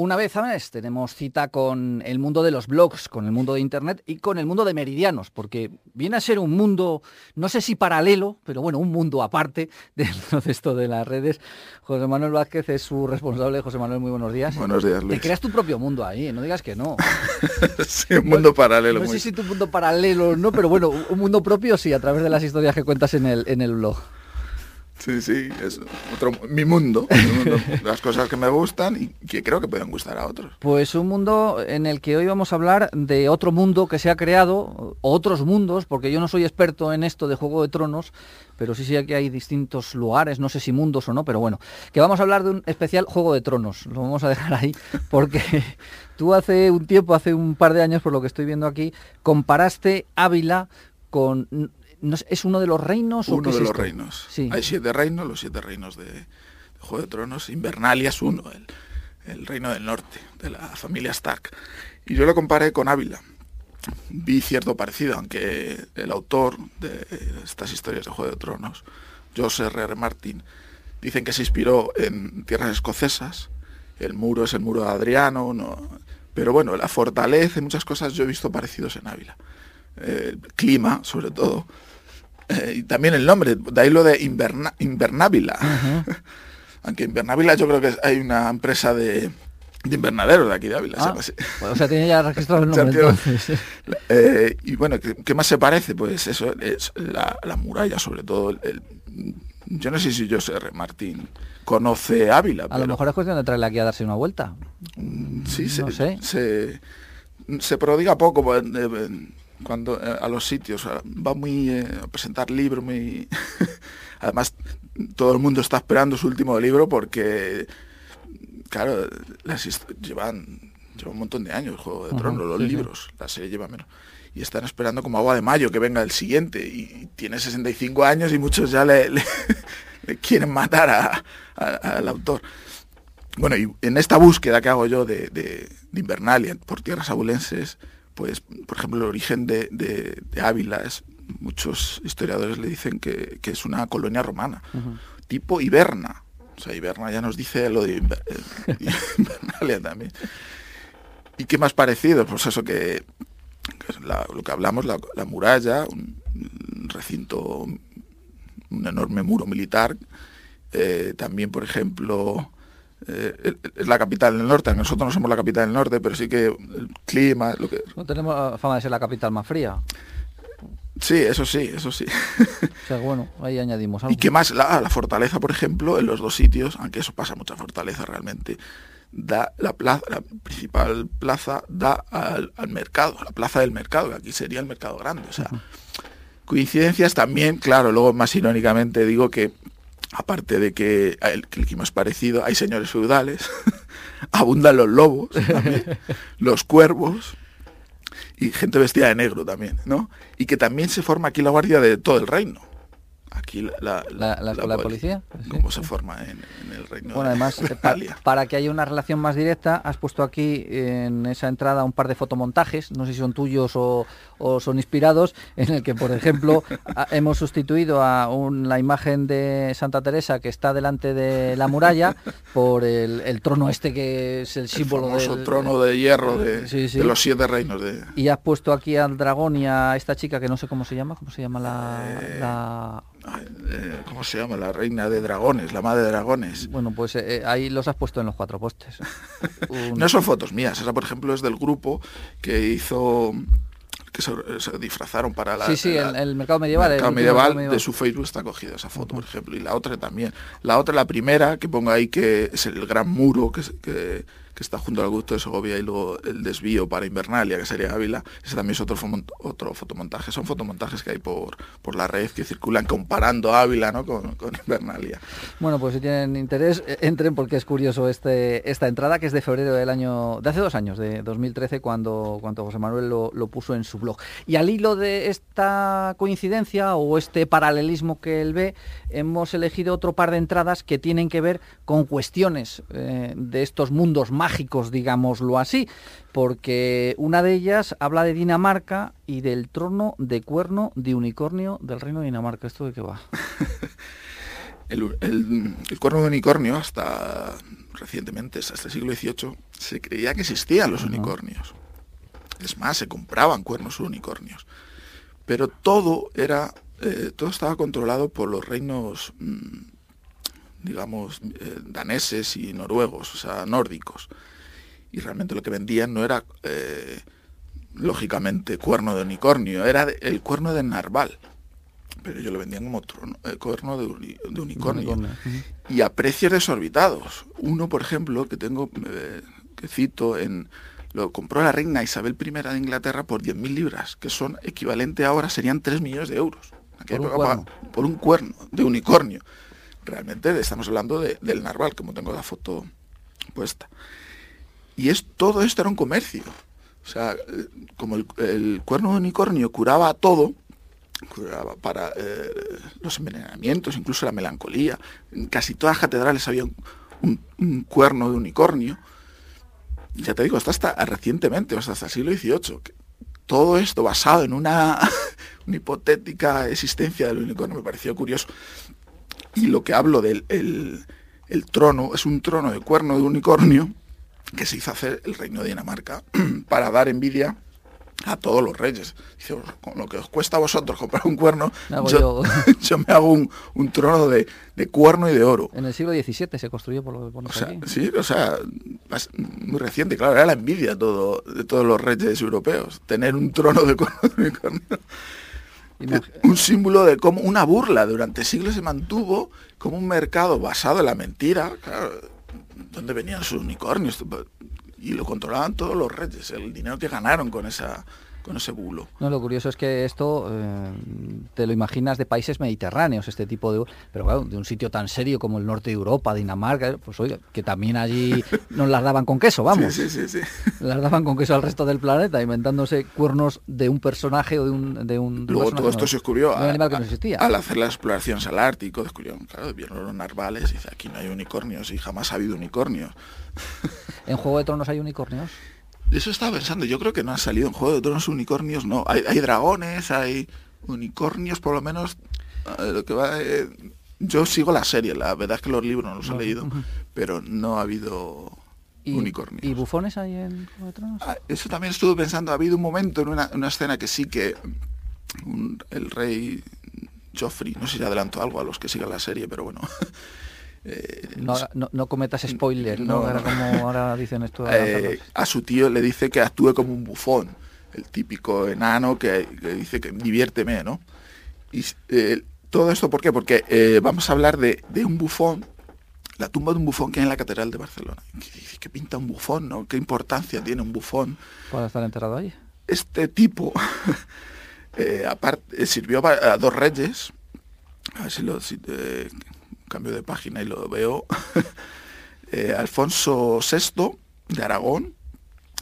Una vez a mes tenemos cita con el mundo de los blogs, con el mundo de Internet y con el mundo de meridianos, porque viene a ser un mundo, no sé si paralelo, pero bueno, un mundo aparte dentro de esto de las redes. José Manuel Vázquez es su responsable. José Manuel, muy buenos días. Buenos días, Luis. Te creas tu propio mundo ahí, no digas que no. sí, un mundo paralelo. No, sé si tu mundo paralelo no, pero bueno, un mundo propio sí, a través de las historias que cuentas en el, en el blog. Sí, sí, es otro, mi mundo, las cosas que me gustan y que creo que pueden gustar a otros. Pues un mundo en el que hoy vamos a hablar de otro mundo que se ha creado, otros mundos, porque yo no soy experto en esto de Juego de Tronos, pero sí sé que hay distintos lugares, no sé si mundos o no, pero bueno, que vamos a hablar de un especial Juego de Tronos, lo vamos a dejar ahí, porque tú hace un tiempo, hace un par de años, por lo que estoy viendo aquí, comparaste Ávila con ¿Es uno de los reinos? Uno o qué de los reinos. Hay siete reinos, los siete reinos de, Juego de Tronos. Invernalia es uno, el, reino del norte, de la familia Stark. Y yo lo comparé con Ávila. Vi cierto parecido, aunque el autor de estas historias de Juego de Tronos, José R. R. Martin, dicen que se inspiró en tierras escocesas. El muro es el muro de Adriano, pero bueno, la fortaleza y muchas cosas yo he visto parecidos en Ávila. El clima, sobre todo, eh, y también el nombre, de ahí lo de Inverna, Invernávila. Aunque Invernávila yo creo que hay una empresa de, de invernaderos de aquí de Ávila. Ah, o sea, tiene ya registrado el nombre. Eh, y bueno, ¿qué, más se parece? Pues eso, es la, muralla, sobre todo. El, yo no sé si José R. Martín conoce Ávila. A lo mejor es cuestión de traerle aquí a darse una vuelta. Mm, sí, se, se, se, prodiga poco. Pues, cuando eh, a los sitios va muy eh, a presentar libros muy además todo el mundo está esperando su último libro porque claro las llevan lleva un montón de años el juego de tronos los libros la serie lleva menos. Y están esperando como agua de mayo que venga el siguiente. Y tiene 65 años y muchos ya le, quieren matar al autor. Bueno y en esta búsqueda que hago yo de, de, de Invernalia por tierras abulenses pues, por ejemplo, el origen de, Ávila es, muchos historiadores le dicen que, es una colonia romana, tipo Iberna. O sea, Iberna ya nos dice lo de Invernalia también. ¿Y qué más parecido? Pues eso que, lo que hablamos, la, muralla, un, recinto, un enorme muro militar. Eh, también, por ejemplo, eh, es la capital del norte, nosotros no somos la capital del norte, pero sí que el clima... Lo que... No tenemos fama de ser la capital más fría. Sí, eso sí, eso sí. O sea, bueno, ahí añadimos algo. Y qué más, la, la, fortaleza, por ejemplo, en los dos sitios, aunque eso pasa mucha fortaleza realmente, da la plaza, la principal plaza da al, mercado, la plaza del mercado, que aquí sería el mercado grande. O sea, coincidencias también, claro, luego más irónicamente digo que aparte de que el, clima es parecido, hay señores feudales, abundan los lobos, los cuervos y gente vestida de negro también, ¿no? Y que también se forma aquí la guardia de todo el reino aquí la, la, la, policía. ¿Cómo se forma en, el reino bueno, además, para que haya una relación más directa, has puesto aquí en esa entrada un par de fotomontajes, no sé si son tuyos o, son inspirados, en el que, por ejemplo, hemos sustituido a la imagen de Santa Teresa que está delante de la muralla por el, trono este que es el símbolo del trono de hierro de, los siete reinos. De... Y has puesto aquí al dragón y a esta chica que no sé cómo se llama, ¿cómo se llama la eh, eh, ¿cómo se llama? La reina de dragones, la madre de dragones. Bueno, pues eh, eh, ahí los has puesto en los cuatro postes. No son fotos mías, esa por ejemplo es del grupo que hizo que se, disfrazaron para la, sí, sí, el, mercado medieval. El medieval, de su Facebook está cogida esa foto, por ejemplo, y la otra también. La otra, la primera, que pongo ahí, que es el gran muro que, que está junto al gusto de Segovia y luego el desvío para Invernalia, que sería Ávila, ese también es otro, otro fotomontaje. Son fotomontajes que hay por, por la red que circulan comparando Ávila ¿no? con, Invernalia. Bueno, pues si tienen interés, eh, entren porque es curioso este, esta entrada que es de febrero del año, de hace dos años, de 2013, cuando, cuando José Manuel lo, puso en su blog. Y al hilo de esta coincidencia o este paralelismo que él ve, hemos elegido otro par de entradas que tienen que ver con cuestiones eh, de estos mundos mágicos digámoslo así, porque una de ellas habla de Dinamarca y del trono de cuerno de unicornio del reino de Dinamarca. ¿Esto de qué va? el, cuerno de unicornio hasta recientemente, hasta el siglo XVIII, se creía que existían los unicornios. Es más, se compraban cuernos unicornios. Pero todo era, eh, todo estaba controlado por los reinos, mm, digamos, eh, daneses y noruegos, o sea, nórdicos. Y realmente lo que vendían no era, eh, lógicamente, cuerno de unicornio, era el cuerno de narval pero ellos lo vendían como trono, eh, cuerno de, unicornio. Y a precios desorbitados. Uno, por ejemplo, que tengo, eh, que cito, en lo compró la reina Isabel I de Inglaterra por 10.000 libras, que son equivalente ahora, serían 3 millones de euros. Por un, cuerno. por un cuerno de unicornio. Realmente estamos hablando del narval, como tengo la foto puesta. Y es todo esto era un comercio. O sea, como el, cuerno de unicornio curaba todo, para eh, los envenenamientos, incluso la melancolía. En casi todas las catedrales había un, cuerno de unicornio. Ya te digo, hasta, hasta recientemente, hasta, el siglo XVIII. todo esto basado en una, hipotética existencia del unicornio me pareció curioso. Y lo que hablo del el trono es un trono de cuerno de unicornio que se hizo hacer el reino de Dinamarca para dar envidia a todos los reyes. Dice, con lo que os cuesta a vosotros comprar un cuerno, yo, me hago un, trono de, cuerno y de oro. En el siglo XVII se construyó por lo que o Sí, o sea, muy reciente, claro, era la envidia todo, de todos los reyes europeos, tener un trono de cuerno de unicornio. Un símbolo de cómo una burla durante siglos se mantuvo como un mercado basado en la mentira. Claro, ¿Dónde venían sus unicornios? y lo controlaban todos los reyes, el dinero que ganaron con esa con ese bulo. No, lo curioso es que esto eh, te lo imaginas de países mediterráneos, este tipo de... Pero claro, de un sitio tan serio como el norte de Europa, Dinamarca, pues oye, que también allí nos las daban con queso, vamos. Sí, sí, sí, Las daban con queso al resto del planeta, inventándose cuernos de un personaje o de un... De un Luego todo esto se descubrió existía. al hacer las exploraciones al Ártico, descubrieron, claro, vieron los narvales y dice, aquí no hay unicornios y jamás ha habido unicornios. ¿En Juego de Tronos hay unicornios? Eso estaba pensando, yo creo que no ha salido en Juego de Tronos unicornios, no. Hay, dragones, hay unicornios, por lo menos. Eh, lo que va, eh, yo sigo la serie, la verdad es que los libros no los he leído, pero no ha habido unicornios. ¿Y bufones hay en Juego de Tronos? Ah, eso también estuve pensando, ha habido un momento en una, escena que sí que el rey Joffrey, no sé si adelanto algo a los que sigan la serie, pero bueno. Eh, no, cometas spoiler, ¿no? Ahora, como ahora dicen esto. Eh, a su tío le dice que actúe como un bufón, el típico enano que, dice que diviérteme, ¿no? Y eh, todo esto, ¿por qué? Porque vamos a hablar de, un bufón, la tumba de un bufón que hay en la Catedral de Barcelona. ¿Qué, pinta un bufón, no? ¿Qué importancia tiene un bufón? ¿Puede estar enterrado ahí? Este tipo, aparte, sirvió a, dos reyes, a ver si lo cambio de página y lo veo, eh, Alfonso VI de Aragón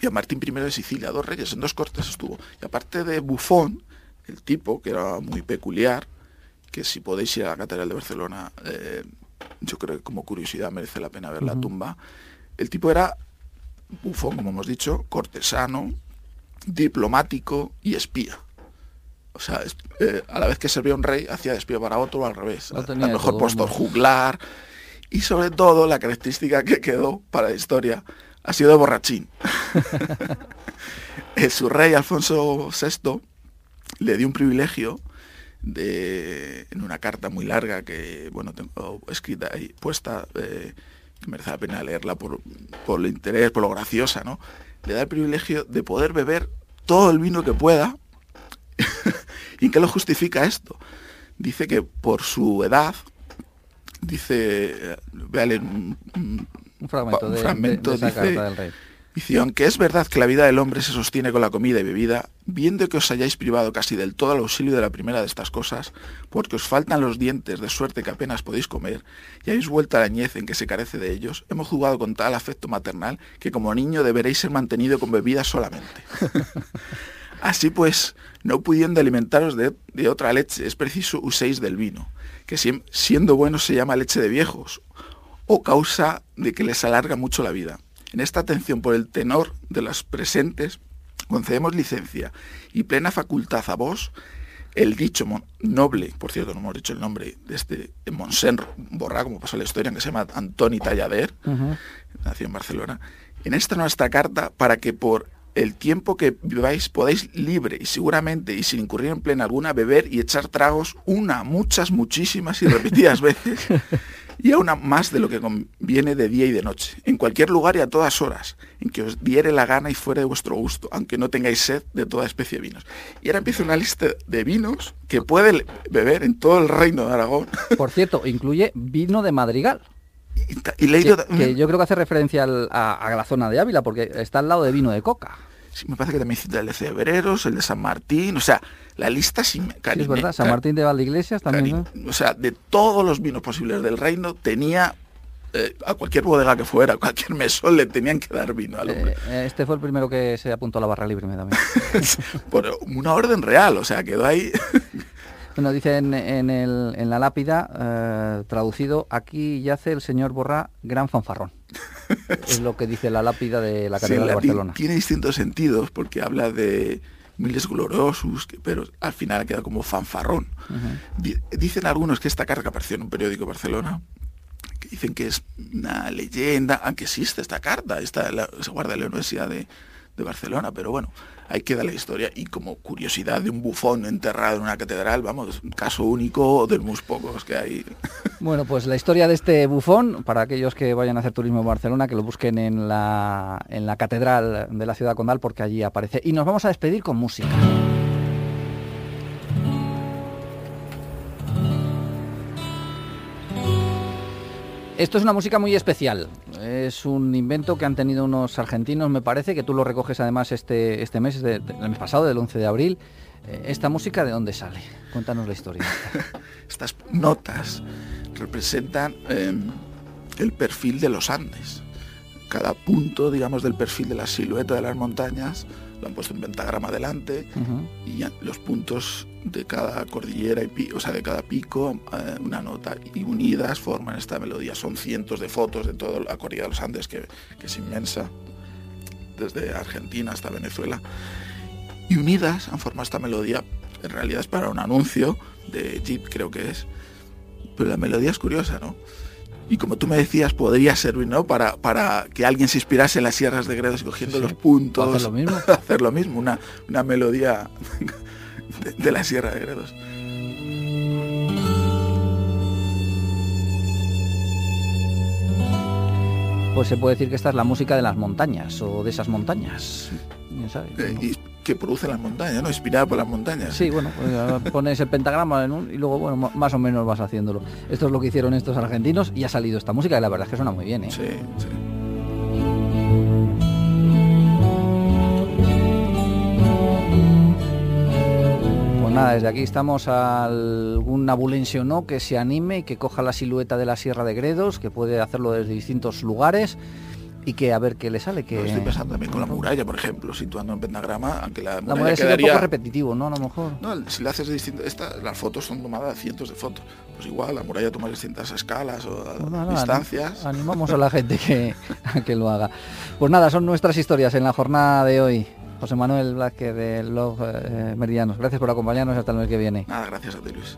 y a Martín I de Sicilia, dos reyes, en dos cortes estuvo. Y aparte de Bufón, el tipo, que era muy peculiar, que si podéis ir a la Catedral de Barcelona, eh, yo creo que como curiosidad merece la pena ver la tumba, el tipo era bufón, como hemos dicho, cortesano, diplomático y espía. O sea, eh, a la vez que servía un rey, hacía despido para otro o al revés. a lo mejor postor juglar. Y sobre todo, la característica que quedó para la historia ha sido de borrachín. Eh, su rey, Alfonso VI, le dio un privilegio de, en una carta muy larga que, bueno, tengo escrita ahí puesta, eh, que merece la pena leerla por, por el interés, por lo graciosa, ¿no? Le da el privilegio de poder beber todo el vino que pueda ¿Y qué lo justifica esto? Dice que por su edad, dice, véale un, un, fragmento, de, fragmento dice, carta del rey. Dice, aunque es verdad que la vida del hombre se sostiene con la comida y bebida, viendo que os hayáis privado casi del todo al auxilio de la primera de estas cosas, porque os faltan los dientes de suerte que apenas podéis comer, y habéis vuelto a la ñez en que se carece de ellos, hemos jugado con tal afecto maternal que como niño deberéis ser mantenido con bebida solamente. Así pues, no pudiendo alimentaros de, otra leche, es preciso uséis del vino, que siendo bueno se llama leche de viejos, o causa de que les alarga mucho la vida. En esta atención por el tenor de los presentes, concedemos licencia y plena facultad a vos el dicho noble, por cierto, no hemos dicho el nombre de este Monsen Borrá, como pasó la historia, que se llama Antoni Tallader, nació en Barcelona. En esta nuestra carta, para que por el tiempo que viváis podáis libre y seguramente y sin incurrir en plena alguna beber y echar tragos una, muchas, muchísimas y repetidas veces y aún más de lo que conviene de día y de noche, en cualquier lugar y a todas horas, en que os diere la gana y fuera de vuestro gusto, aunque no tengáis sed de toda especie de vinos. Y ahora empieza una lista de vinos que puede beber en todo el reino de Aragón. Por cierto, incluye vino de madrigal. Y, leído, que, yo creo que hace referencia a, la zona de Ávila, porque está al lado de vino de coca. Sí, me parece que también cita el de Cebreros, el de San Martín, o sea, la lista sin sí, es verdad, San Martín de Valdeiglesias también. O sea, de todos los vinos posibles del reino tenía eh, a cualquier bodega que fuera, a cualquier mesón le tenían que dar vino al hombre. Eh, este fue el primero que se apuntó a la barra libre también. Por una orden real, o sea, quedó ahí. bueno, dice en, en, la lápida, eh, traducido, aquí yace el señor Borrá, gran fanfarrón. es lo que dice la lápida de la Catedral de Barcelona. Tiene distintos sentidos, porque habla de miles gloriosos, pero al final ha quedado como fanfarrón. Dicen algunos que esta carga apareció en un periódico de Barcelona, que dicen que es una leyenda, aunque existe esta carta, esta se guarda en la Universidad de, de Barcelona, pero bueno, ahí queda la historia. Y como curiosidad de un bufón enterrado en una catedral, vamos, un caso único de los pocos que hay. Bueno, pues la historia de este bufón, para aquellos que vayan a hacer turismo en Barcelona, que lo busquen en la, en la catedral de la ciudad condal, porque allí aparece. Y nos vamos a despedir con música. Esto es una música muy especial. Es un invento que han tenido unos argentinos, me parece, que tú lo recoges además este, este mes, el mes pasado, del 11 de abril. Eh, ¿Esta música de dónde sale? Cuéntanos la historia. Estas notas representan em, el perfil de los Andes. Cada punto, digamos, del perfil de la silueta de las montañas lo han puesto en pentagrama adelante y los puntos de cada cordillera, y o sea, de cada pico, eh, una nota y unidas forman esta melodía. Son cientos de fotos de toda la cordillera de los Andes, que, es inmensa, desde Argentina hasta Venezuela. Y unidas han formado esta melodía, en realidad es para un anuncio de Jeep, creo que es. Pero la melodía es curiosa, ¿no? Y como tú me decías, podría servir ¿no? para, para que alguien se inspirase en las sierras de Gredos cogiendo los puntos. Hacer lo mismo. hacer lo mismo, una, una melodía de, la Sierra de Gredos. Pues se puede decir que esta es la música de las montañas o de esas montañas. Eh, que produce las montañas, ¿no? Inspirada por las montañas. Sí, bueno, pues pones el pentagrama y luego, bueno, más o menos vas haciéndolo. Esto es lo que hicieron estos argentinos y ha salido esta música y la verdad es que suena muy bien, ¿eh? Sí, sí. Pues nada, desde aquí estamos a algún abulense o no que se anime y que coja la silueta de la Sierra de Gredos, que puede hacerlo desde distintos lugares y que a ver qué le sale. Que... estoy pensando también con la muralla, por ejemplo, situando en pentagrama, aunque la muralla, la muralla quedaría... un poco repetitivo, ¿no? A lo mejor. No, si le haces distinto, esta, las fotos son tomadas cientos de fotos. Pues igual, la muralla toma distintas escalas o pues distancias. animamos a la gente que, a que lo haga. Pues nada, son nuestras historias en la jornada de hoy. José Manuel Blázquez de Log eh, Meridianos. Gracias por acompañarnos hasta el mes que viene. Nada, gracias a ti, Luis.